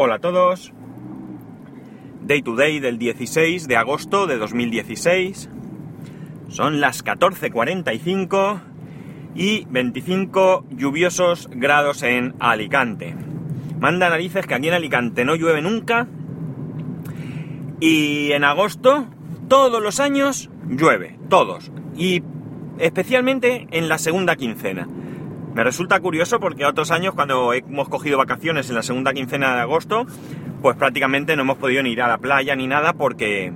Hola a todos. Day to day del 16 de agosto de 2016. Son las 14.45 y 25 lluviosos grados en Alicante. Manda narices que aquí en Alicante no llueve nunca. Y en agosto, todos los años, llueve. Todos. Y especialmente en la segunda quincena. Me resulta curioso porque otros años cuando hemos cogido vacaciones en la segunda quincena de agosto, pues prácticamente no hemos podido ni ir a la playa ni nada porque,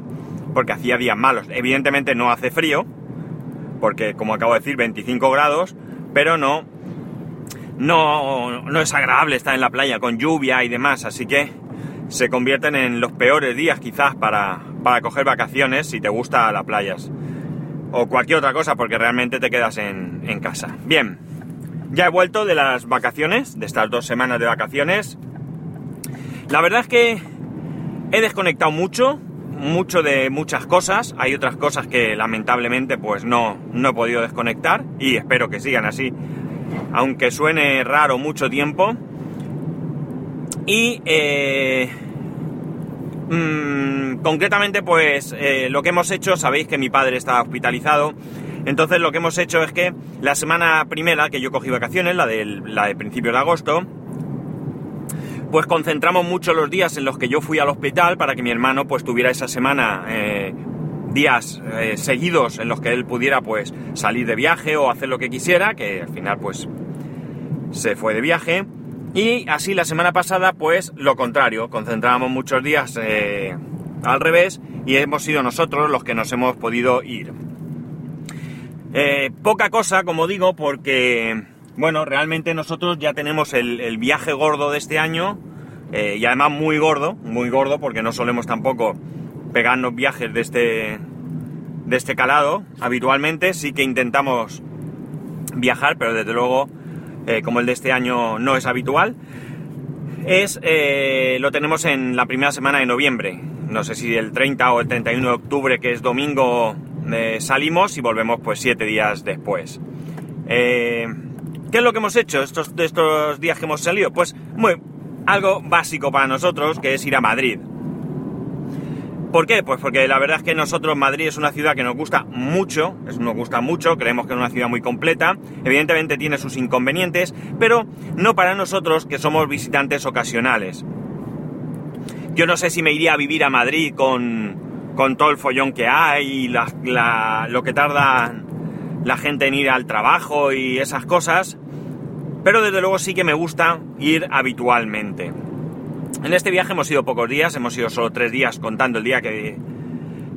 porque hacía días malos. Evidentemente no hace frío, porque como acabo de decir, 25 grados, pero no, no, no es agradable estar en la playa con lluvia y demás, así que se convierten en los peores días quizás para, para coger vacaciones si te gusta las playas. O cualquier otra cosa, porque realmente te quedas en, en casa. Bien. Ya he vuelto de las vacaciones, de estas dos semanas de vacaciones. La verdad es que he desconectado mucho, mucho de muchas cosas. Hay otras cosas que lamentablemente pues no, no he podido desconectar y espero que sigan así, aunque suene raro mucho tiempo. Y eh, mm, concretamente pues eh, lo que hemos hecho, sabéis que mi padre está hospitalizado entonces lo que hemos hecho es que la semana primera que yo cogí vacaciones, la la de principio de agosto, pues concentramos mucho los días en los que yo fui al hospital para que mi hermano pues tuviera esa semana eh, días eh, seguidos en los que él pudiera pues salir de viaje o hacer lo que quisiera, que al final pues se fue de viaje. Y así la semana pasada pues lo contrario, concentrábamos muchos días eh, al revés y hemos sido nosotros los que nos hemos podido ir. Eh, poca cosa, como digo, porque, bueno, realmente nosotros ya tenemos el, viaje gordo de este año, eh, y además muy gordo, muy gordo, porque no solemos tampoco pegarnos viajes de este, de este calado habitualmente, sí que intentamos viajar, pero desde luego, eh, como el de este año no es habitual, es, lo tenemos en la primera semana de noviembre, no sé si el 30 o el 31 de octubre, que es domingo salimos y volvemos pues siete días después. Eh, ¿Qué es lo que hemos hecho estos, estos días que hemos salido? Pues muy, algo básico para nosotros, que es ir a Madrid. ¿Por qué? Pues porque la verdad es que nosotros Madrid es una ciudad que nos gusta mucho, nos gusta mucho, creemos que es una ciudad muy completa, evidentemente tiene sus inconvenientes, pero no para nosotros que somos visitantes ocasionales. Yo no sé si me iría a vivir a Madrid con, con todo el follón que hay, la, lo que tarda la gente en ir al trabajo y esas cosas, pero desde luego sí que me gusta ir habitualmente. En este viaje hemos ido pocos días, hemos ido solo tres días contando el día que,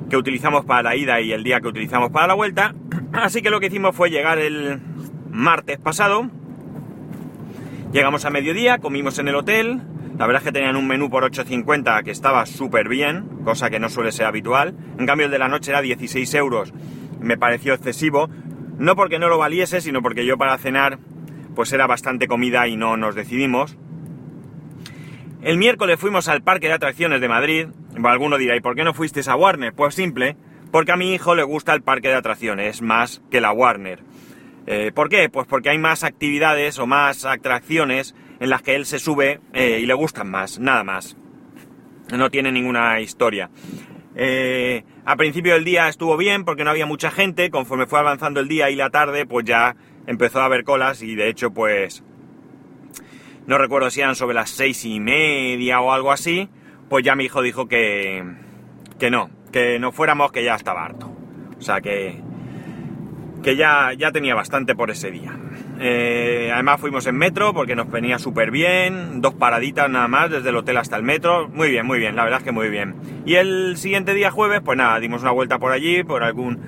que utilizamos para la ida y el día que utilizamos para la vuelta, así que lo que hicimos fue llegar el martes pasado, llegamos a mediodía, comimos en el hotel, la verdad es que tenían un menú por 8.50 que estaba súper bien, cosa que no suele ser habitual. En cambio el de la noche era 16 euros. Me pareció excesivo. No porque no lo valiese, sino porque yo para cenar pues era bastante comida y no nos decidimos. El miércoles fuimos al Parque de Atracciones de Madrid. alguno dirá, ¿y por qué no fuisteis a Warner? Pues simple, porque a mi hijo le gusta el Parque de Atracciones más que la Warner. Eh, ¿Por qué? Pues porque hay más actividades o más atracciones en las que él se sube eh, y le gustan más, nada más. No tiene ninguna historia. Eh, a principio del día estuvo bien porque no había mucha gente, conforme fue avanzando el día y la tarde, pues ya empezó a haber colas y de hecho pues no recuerdo si eran sobre las seis y media o algo así, pues ya mi hijo dijo que, que no, que no fuéramos, que ya estaba harto. O sea que, que ya, ya tenía bastante por ese día. Eh, además fuimos en metro porque nos venía súper bien, dos paraditas nada más desde el hotel hasta el metro, muy bien, muy bien, la verdad es que muy bien. Y el siguiente día jueves, pues nada, dimos una vuelta por allí, por algún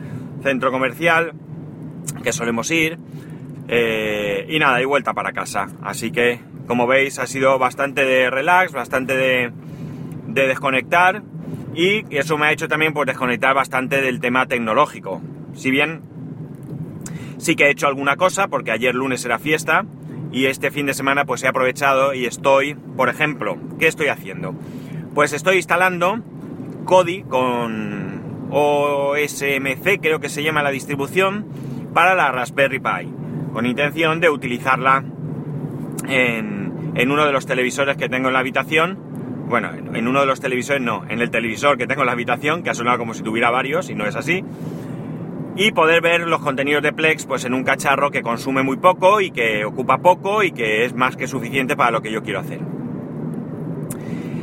centro comercial que solemos ir, eh, y nada, y vuelta para casa. Así que, como veis, ha sido bastante de relax, bastante de, de desconectar, y eso me ha hecho también pues desconectar bastante del tema tecnológico. Si bien Sí que he hecho alguna cosa porque ayer lunes era fiesta y este fin de semana pues he aprovechado y estoy, por ejemplo, ¿qué estoy haciendo? Pues estoy instalando Kodi con OSMC, creo que se llama la distribución, para la Raspberry Pi, con intención de utilizarla en, uno de los televisores que tengo en la habitación bueno, en uno de los televisores no, en el televisor que tengo en la habitación, que ha sonado como si tuviera varios y no es así. Y poder ver los contenidos de Plex pues en un cacharro que consume muy poco y que ocupa poco y que es más que suficiente para lo que yo quiero hacer.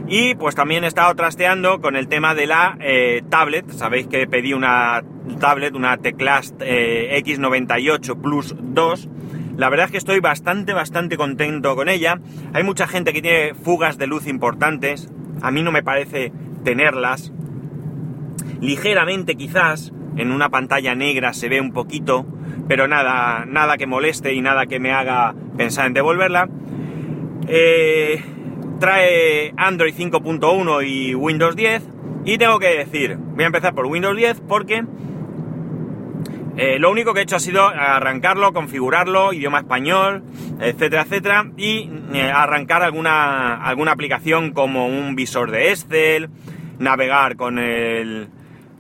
Y pues también he estado trasteando con el tema de la eh, tablet. Sabéis que pedí una tablet, una Teclast eh, X98 Plus 2. La verdad es que estoy bastante, bastante contento con ella. Hay mucha gente que tiene fugas de luz importantes. A mí no me parece tenerlas. Ligeramente quizás, en una pantalla negra se ve un poquito, pero nada, nada que moleste y nada que me haga pensar en devolverla. Eh, trae Android 5.1 y Windows 10 y tengo que decir, voy a empezar por Windows 10 porque eh, lo único que he hecho ha sido arrancarlo, configurarlo, idioma español, etcétera, etcétera, y eh, arrancar alguna, alguna aplicación como un visor de Excel, navegar con el,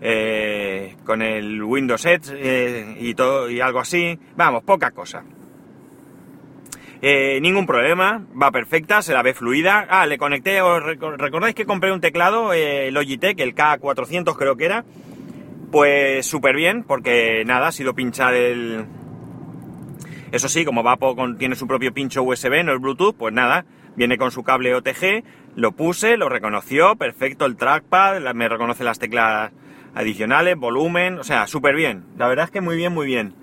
eh, con el Windows Edge y todo y algo así. Vamos, poca cosa. Eh, ningún problema, va perfecta, se la ve fluida. Ah, le conecté, ¿os recordáis que compré un teclado, eh, Logitech, el K400 creo que era? Pues súper bien, porque nada, ha sido pinchar el... Eso sí, como Vapo tiene su propio pincho USB, no es Bluetooth, pues nada, viene con su cable OTG, lo puse, lo reconoció, perfecto el trackpad, me reconoce las teclas adicionales, volumen, o sea, súper bien. La verdad es que muy bien, muy bien.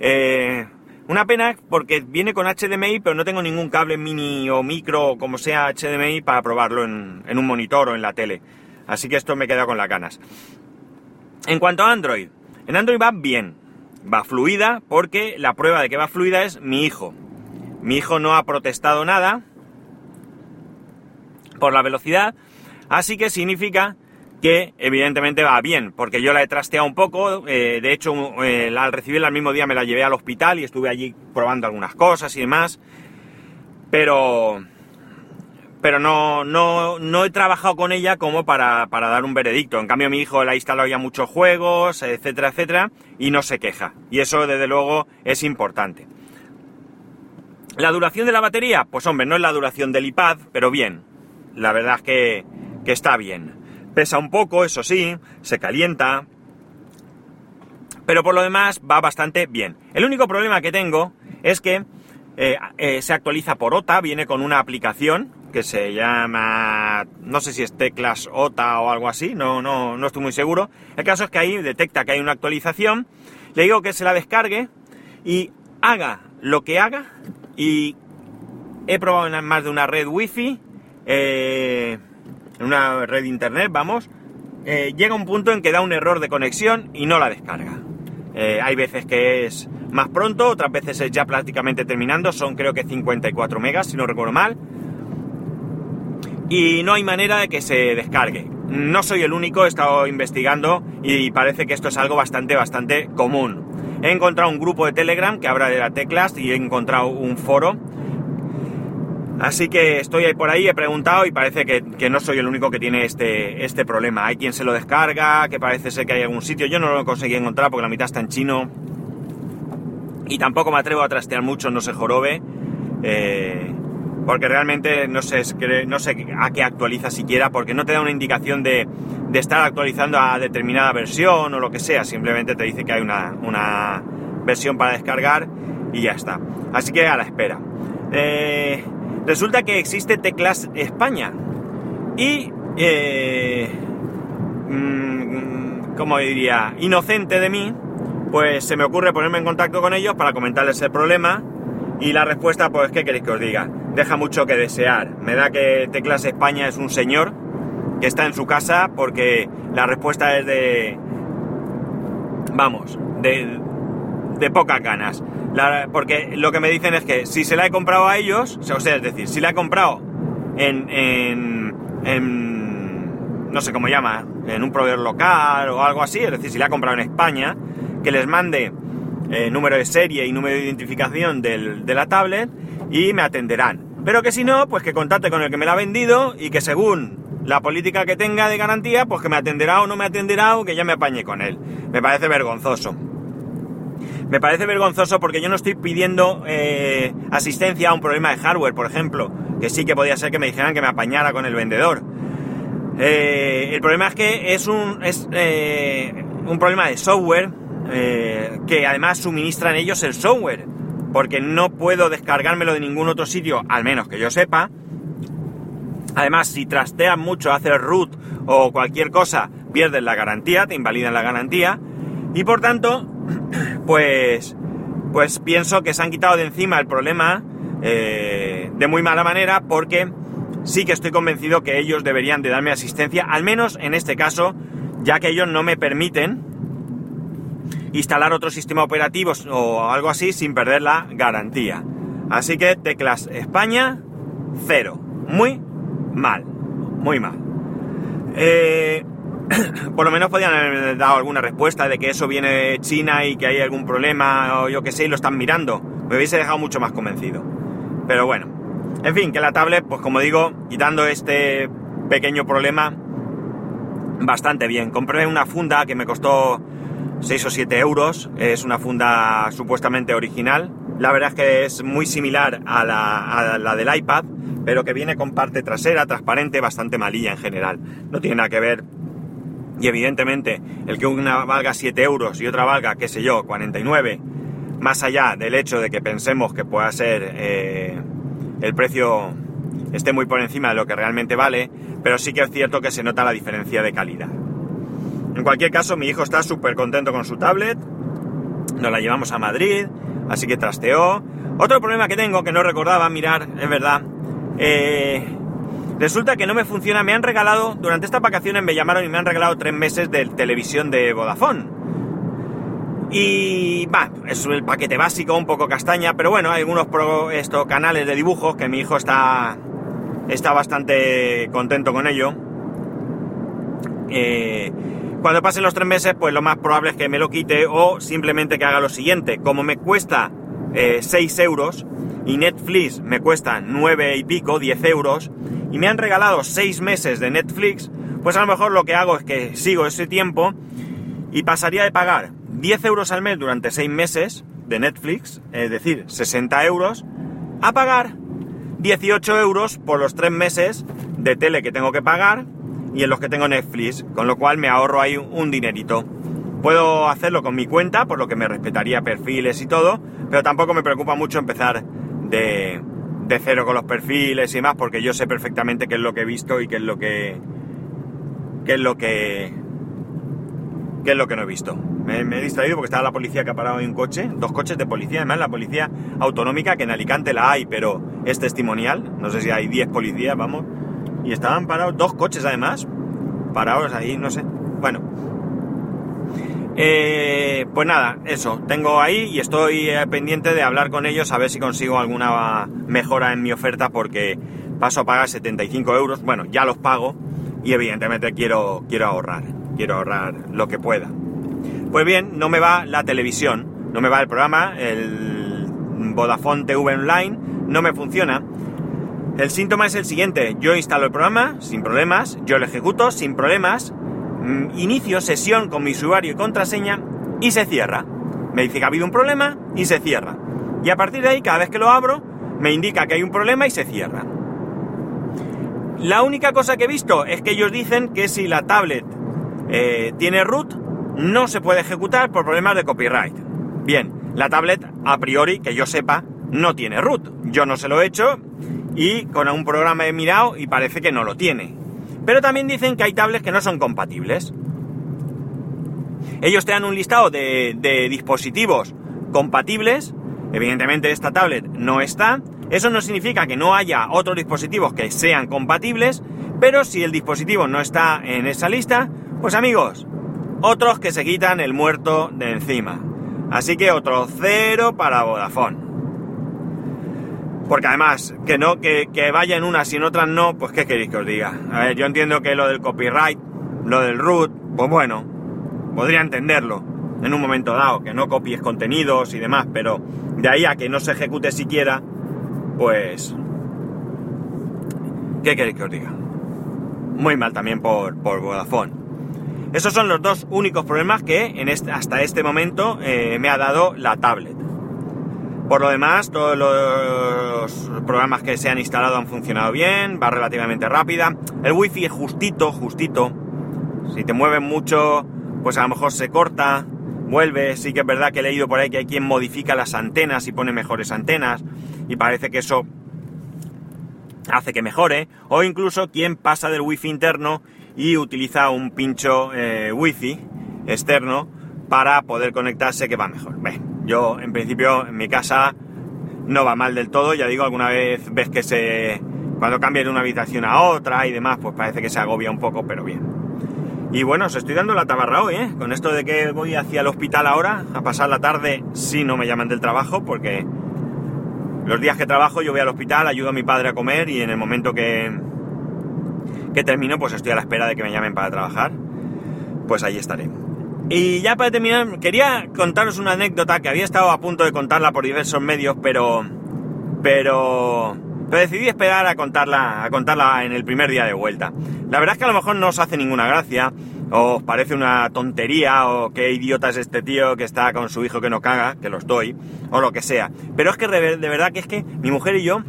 Eh, una pena porque viene con HDMI, pero no tengo ningún cable mini o micro o como sea HDMI para probarlo en, un monitor o en la tele. Así que esto me queda con las ganas. En cuanto a Android, en Android va bien, va fluida, porque la prueba de que va fluida es mi hijo. Mi hijo no ha protestado nada por la velocidad, así que significa que evidentemente va bien, porque yo la he trasteado un poco, eh, de hecho eh, al recibirla el mismo día me la llevé al hospital y estuve allí probando algunas cosas y demás, pero pero no, no, no he trabajado con ella como para, para, dar un veredicto. En cambio, mi hijo le ha instalado ya muchos juegos, etcétera, etcétera, y no se queja. Y eso, desde luego, es importante. ¿La duración de la batería? Pues hombre, no es la duración del iPad, pero bien. La verdad es que, que está bien. Pesa un poco, eso sí, se calienta, pero por lo demás va bastante bien. El único problema que tengo es que eh, eh, se actualiza por OTA, viene con una aplicación que se llama, no sé si es Teclas OTA o algo así, no, no, no estoy muy seguro. El caso es que ahí detecta que hay una actualización, le digo que se la descargue y haga lo que haga y he probado en más de una red wifi, eh, en una red de internet, vamos, eh, llega un punto en que da un error de conexión y no la descarga. Eh, hay veces que es más pronto, otras veces es ya prácticamente terminando, son creo que 54 megas, si no recuerdo mal. Y no hay manera de que se descargue. No soy el único, he estado investigando y parece que esto es algo bastante, bastante común. He encontrado un grupo de Telegram que habla de la teclas y he encontrado un foro Así que estoy ahí por ahí, he preguntado y parece que, no soy el único que tiene este, este problema. Hay quien se lo descarga, que parece ser que hay algún sitio. Yo no lo conseguí encontrar porque la mitad está en chino. Y tampoco me atrevo a trastear mucho, no se jorobe. Eh, porque realmente no sé, a qué actualiza siquiera, porque no te da una indicación de, estar actualizando a determinada versión o lo que sea. Simplemente te dice que hay una, una versión para descargar y ya está. Así que a la espera. Eh, Resulta que existe Teclas España. Y, eh, mm, como diría, inocente de mí, pues se me ocurre ponerme en contacto con ellos para comentarles el problema. Y la respuesta, pues, ¿qué queréis que os diga? Deja mucho que desear. Me da que Teclas España es un señor que está en su casa porque la respuesta es de... Vamos, de, de pocas ganas porque lo que me dicen es que si se la he comprado a ellos, o sea, es decir, si la he comprado en, en, no sé cómo llama, en un proveedor local o algo así, es decir, si la he comprado en España, que les mande eh, número de serie y número de identificación de la tablet y me atenderán. Pero que si no, pues que contacte con el que me la ha vendido y que según la política que tenga de garantía, pues que me atenderá o no me atenderá o que ya me apañe con él. Me parece vergonzoso. Me parece vergonzoso porque yo no estoy pidiendo eh, asistencia a un problema de hardware, por ejemplo, que sí que podía ser que me dijeran que me apañara con el vendedor. Eh, el problema es que es un, es, eh, un problema de software que además suministran ellos el software, porque no puedo descargármelo de ningún otro sitio, al menos que yo sepa. Además, si trasteas mucho, haces root o cualquier cosa, pierdes la garantía, te invalidan la garantía. Y por tanto, pues, pues pienso que se han quitado de encima el problema de muy mala manera porque sí que estoy convencido que ellos deberían de darme asistencia, al menos en este caso, ya que ellos no me permiten instalar otro sistema operativo o algo así sin perder la garantía. Así que teclas España, cero. Muy mal. Muy mal. Eh, por lo menos podrían haber dado alguna respuesta de que eso viene de China y que hay algún problema o yo que sé y lo están mirando. Me hubiese dejado mucho más convencido. Pero bueno, en fin, que la tablet, pues como digo, quitando este pequeño problema, bastante bien. Compré una funda que me costó 6 o 7 euros, es una funda supuestamente original. La verdad es que es muy similar a la, del iPad, pero que viene con parte trasera transparente, bastante malilla en general. No tiene nada que ver. Y evidentemente, el que una valga 7 euros y otra valga, qué sé yo, 49, más allá del hecho de que pensemos que pueda ser eh, el precio esté muy por encima de lo que realmente vale, pero sí que es cierto que se nota la diferencia de calidad. En cualquier caso, mi hijo está súper contento con su tablet, nos la llevamos a Madrid, así que trasteó. Otro problema que tengo, que no recordaba, mirar, es verdad, eh, resulta que no me funciona, me han regalado, durante estas vacaciones me llamaron y me han regalado tres meses de televisión de Vodafone. Y va, es el paquete básico, un poco castaña, pero bueno, hay algunos estos canales de dibujos que mi hijo está, está bastante contento con ello. Eh, cuando pasen los tres meses, pues lo más probable es que me lo quite o simplemente que haga lo siguiente. Como me cuesta 6 eh, euros y Netflix me cuesta 9 y pico, 10 euros, y me han regalado 6 meses de Netflix, pues a lo mejor lo que hago es que sigo ese tiempo y pasaría de pagar 10 euros al mes durante 6 meses de Netflix, es decir, 60 euros, a pagar 18 euros por los 3 meses de tele que tengo que pagar y en los que tengo Netflix, con lo cual me ahorro ahí un dinerito. Puedo hacerlo con mi cuenta, por lo que me respetaría perfiles y todo, pero tampoco me preocupa mucho empezar de, de cero con los perfiles y más, porque yo sé perfectamente qué es lo que he visto y qué es lo que. qué es lo que. qué es lo que no he visto. Me, he distraído porque estaba la policía que ha parado en un coche, dos coches de policía, además la policía autonómica, que en Alicante la hay, pero es testimonial, no sé si hay 10 policías, vamos, y estaban parados dos coches además, parados ahí, no sé, bueno. Eh, pues nada, eso, tengo ahí y estoy eh, pendiente de hablar con ellos a ver si consigo alguna mejora en mi oferta porque paso a pagar 75 euros, bueno, ya los pago y evidentemente quiero, quiero ahorrar, quiero ahorrar lo que pueda. Pues bien, no me va la televisión, no me va el programa, el Vodafone TV Online, no me funciona. El síntoma es el siguiente, yo instalo el programa sin problemas, yo lo ejecuto sin problemas, inicio sesión con mi usuario y contraseña y se cierra. Me dice que ha habido un problema y se cierra. Y a partir de ahí, cada vez que lo abro, me indica que hay un problema y se cierra. La única cosa que he visto es que ellos dicen que si la tablet eh, tiene root, no se puede ejecutar por problemas de copyright. Bien, la tablet a priori, que yo sepa, no tiene root. Yo no se lo he hecho y con un programa he mirado y parece que no lo tiene. Pero también dicen que hay tablets que no son compatibles. Ellos te dan un listado de, de dispositivos compatibles. Evidentemente esta tablet no está. Eso no significa que no haya otros dispositivos que sean compatibles, pero si el dispositivo no está en esa lista, pues amigos, otros que se quitan el muerto de encima. Así que otro cero para Vodafone. Porque además, que no, que, que vaya en unas y en otras no, pues qué queréis que os diga. A ver, yo entiendo que lo del copyright, lo del root, pues bueno, podría entenderlo en un momento dado, que no copies contenidos y demás, pero de ahí a que no se ejecute siquiera, pues... ¿Qué queréis que os diga? Muy mal también por, por Vodafone. Esos son los dos únicos problemas que en este, hasta este momento eh, me ha dado la tablet. Por lo demás, todos los programas que se han instalado han funcionado bien, va relativamente rápida. El wifi es justito, justito. Si te mueves mucho, pues a lo mejor se corta, vuelve. Sí que es verdad que he leído por ahí que hay quien modifica las antenas y pone mejores antenas. Y parece que eso hace que mejore. O incluso quien pasa del wifi interno y utiliza un pincho eh, wifi externo para poder conectarse que va mejor. yo en principio en mi casa no va mal del todo, ya digo, alguna vez ves que se... cuando cambia de una habitación a otra y demás, pues parece que se agobia un poco, pero bien. Y bueno, os estoy dando la tabarra hoy, ¿eh? Con esto de que voy hacia el hospital ahora, a pasar la tarde, si no me llaman del trabajo, porque los días que trabajo yo voy al hospital, ayudo a mi padre a comer y en el momento que, que termino, pues estoy a la espera de que me llamen para trabajar, pues ahí estaré. Y ya para terminar, quería contaros una anécdota que había estado a punto de contarla por diversos medios, pero. Pero. Pero decidí esperar a contarla, a contarla en el primer día de vuelta. La verdad es que a lo mejor no os hace ninguna gracia, o os parece una tontería, o qué idiota es este tío que está con su hijo que no caga, que lo estoy, o lo que sea. Pero es que de verdad que es que mi mujer y yo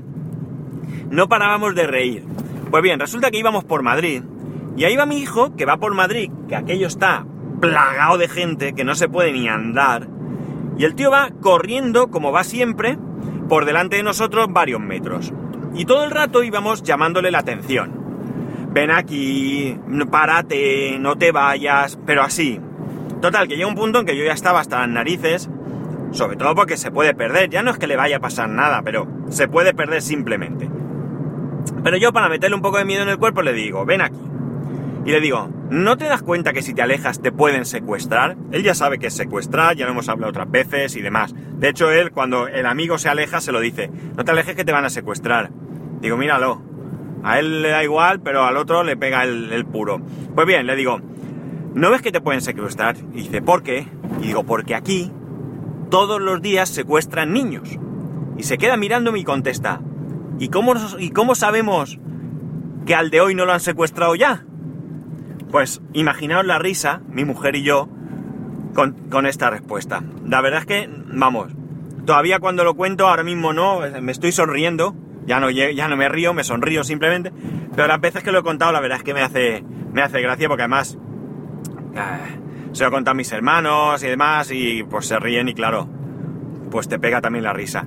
no parábamos de reír. Pues bien, resulta que íbamos por Madrid, y ahí va mi hijo, que va por Madrid, que aquello está plagado de gente que no se puede ni andar. Y el tío va corriendo, como va siempre, por delante de nosotros varios metros. Y todo el rato íbamos llamándole la atención. Ven aquí, párate, no te vayas, pero así. Total, que llega un punto en que yo ya estaba hasta las narices, sobre todo porque se puede perder. Ya no es que le vaya a pasar nada, pero se puede perder simplemente. Pero yo para meterle un poco de miedo en el cuerpo le digo, ven aquí. Y le digo, ¿no te das cuenta que si te alejas te pueden secuestrar? Él ya sabe que es secuestrar, ya lo hemos hablado otras veces y demás. De hecho, él cuando el amigo se aleja se lo dice, no te alejes que te van a secuestrar. Digo, míralo. A él le da igual, pero al otro le pega el, puro. Pues bien, le digo, ¿no ves que te pueden secuestrar? Y dice, ¿por qué? Y digo, porque aquí todos los días secuestran niños. Y se queda mirándome y contesta, ¿y cómo, ¿y cómo sabemos que al de hoy no lo han secuestrado ya? Pues imaginaos la risa, mi mujer y yo, con, esta respuesta. La verdad es que, vamos, todavía cuando lo cuento, ahora mismo no, me estoy sonriendo, ya no, ya no me río, me sonrío simplemente, pero las veces que lo he contado, la verdad es que me hace, me hace gracia porque además eh, se lo he contado a mis hermanos y demás y pues se ríen y claro, pues te pega también la risa.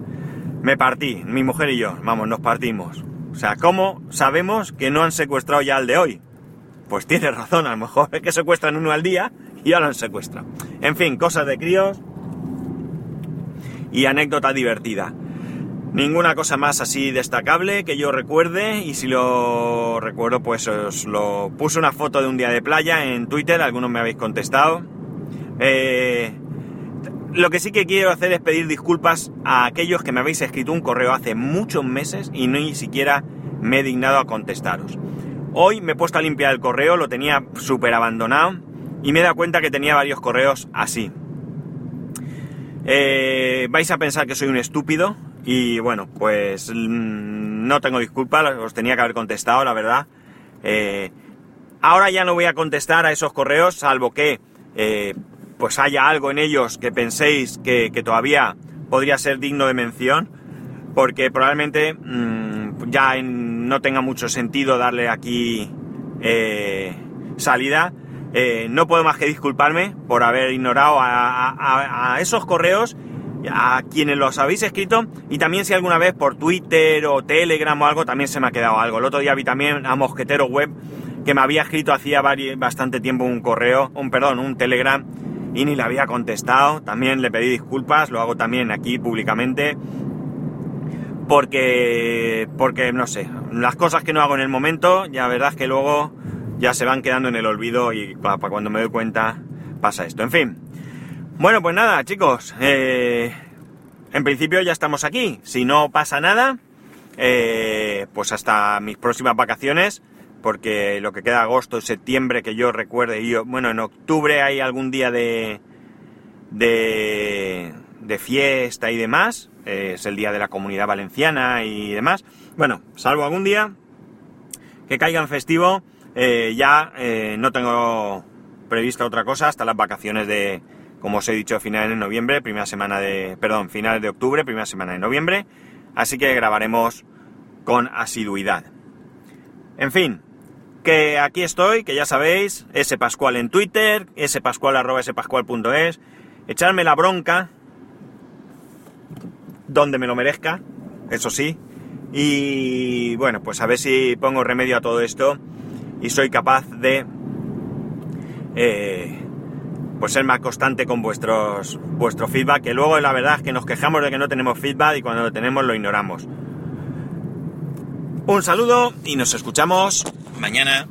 Me partí, mi mujer y yo, vamos, nos partimos. O sea, ¿cómo sabemos que no han secuestrado ya al de hoy? Pues tiene razón, a lo mejor es que secuestran uno al día y ahora lo secuestran. En fin, cosas de críos y anécdota divertida. Ninguna cosa más así destacable que yo recuerde y si lo recuerdo pues os lo puse una foto de un día de playa en Twitter, algunos me habéis contestado. Eh, lo que sí que quiero hacer es pedir disculpas a aquellos que me habéis escrito un correo hace muchos meses y ni siquiera me he dignado a contestaros. Hoy me he puesto a limpiar el correo, lo tenía súper abandonado y me he dado cuenta que tenía varios correos así. Eh, vais a pensar que soy un estúpido y bueno, pues mm, no tengo disculpas, os tenía que haber contestado, la verdad. Eh, ahora ya no voy a contestar a esos correos, salvo que eh, pues haya algo en ellos que penséis que, todavía podría ser digno de mención, porque probablemente mm, ya en no tenga mucho sentido darle aquí eh, salida. Eh, no puedo más que disculparme por haber ignorado a, esos correos, a quienes los habéis escrito, y también si alguna vez por Twitter o Telegram o algo también se me ha quedado algo. El otro día vi también a Mosquetero Web que me había escrito hacía bastante tiempo un correo, un perdón, un Telegram, y ni le había contestado. También le pedí disculpas, lo hago también aquí públicamente porque, porque no sé, las cosas que no hago en el momento, ya verdad que luego ya se van quedando en el olvido y para, cuando me doy cuenta pasa esto. En fin, bueno, pues nada, chicos, eh, en principio ya estamos aquí. Si no pasa nada, eh, pues hasta mis próximas vacaciones, porque lo que queda agosto, septiembre, que yo recuerde, y yo, bueno, en octubre hay algún día de, de, de fiesta y demás, es el día de la comunidad valenciana y demás. Bueno, salvo algún día que caiga en festivo, eh, ya eh, no tengo prevista otra cosa hasta las vacaciones de como os he dicho, finales de noviembre, primera semana de, perdón, finales de octubre, primera semana de noviembre, así que grabaremos con asiduidad. En fin, que aquí estoy, que ya sabéis, Pascual en Twitter, spascual arroba spascual.es, echarme la bronca donde me lo merezca, eso sí, y bueno, pues a ver si pongo remedio a todo esto y soy capaz de eh, pues ser más constante con vuestros vuestro feedback, que luego la verdad es que nos quejamos de que no tenemos feedback y cuando lo tenemos lo ignoramos. Un saludo y nos escuchamos mañana.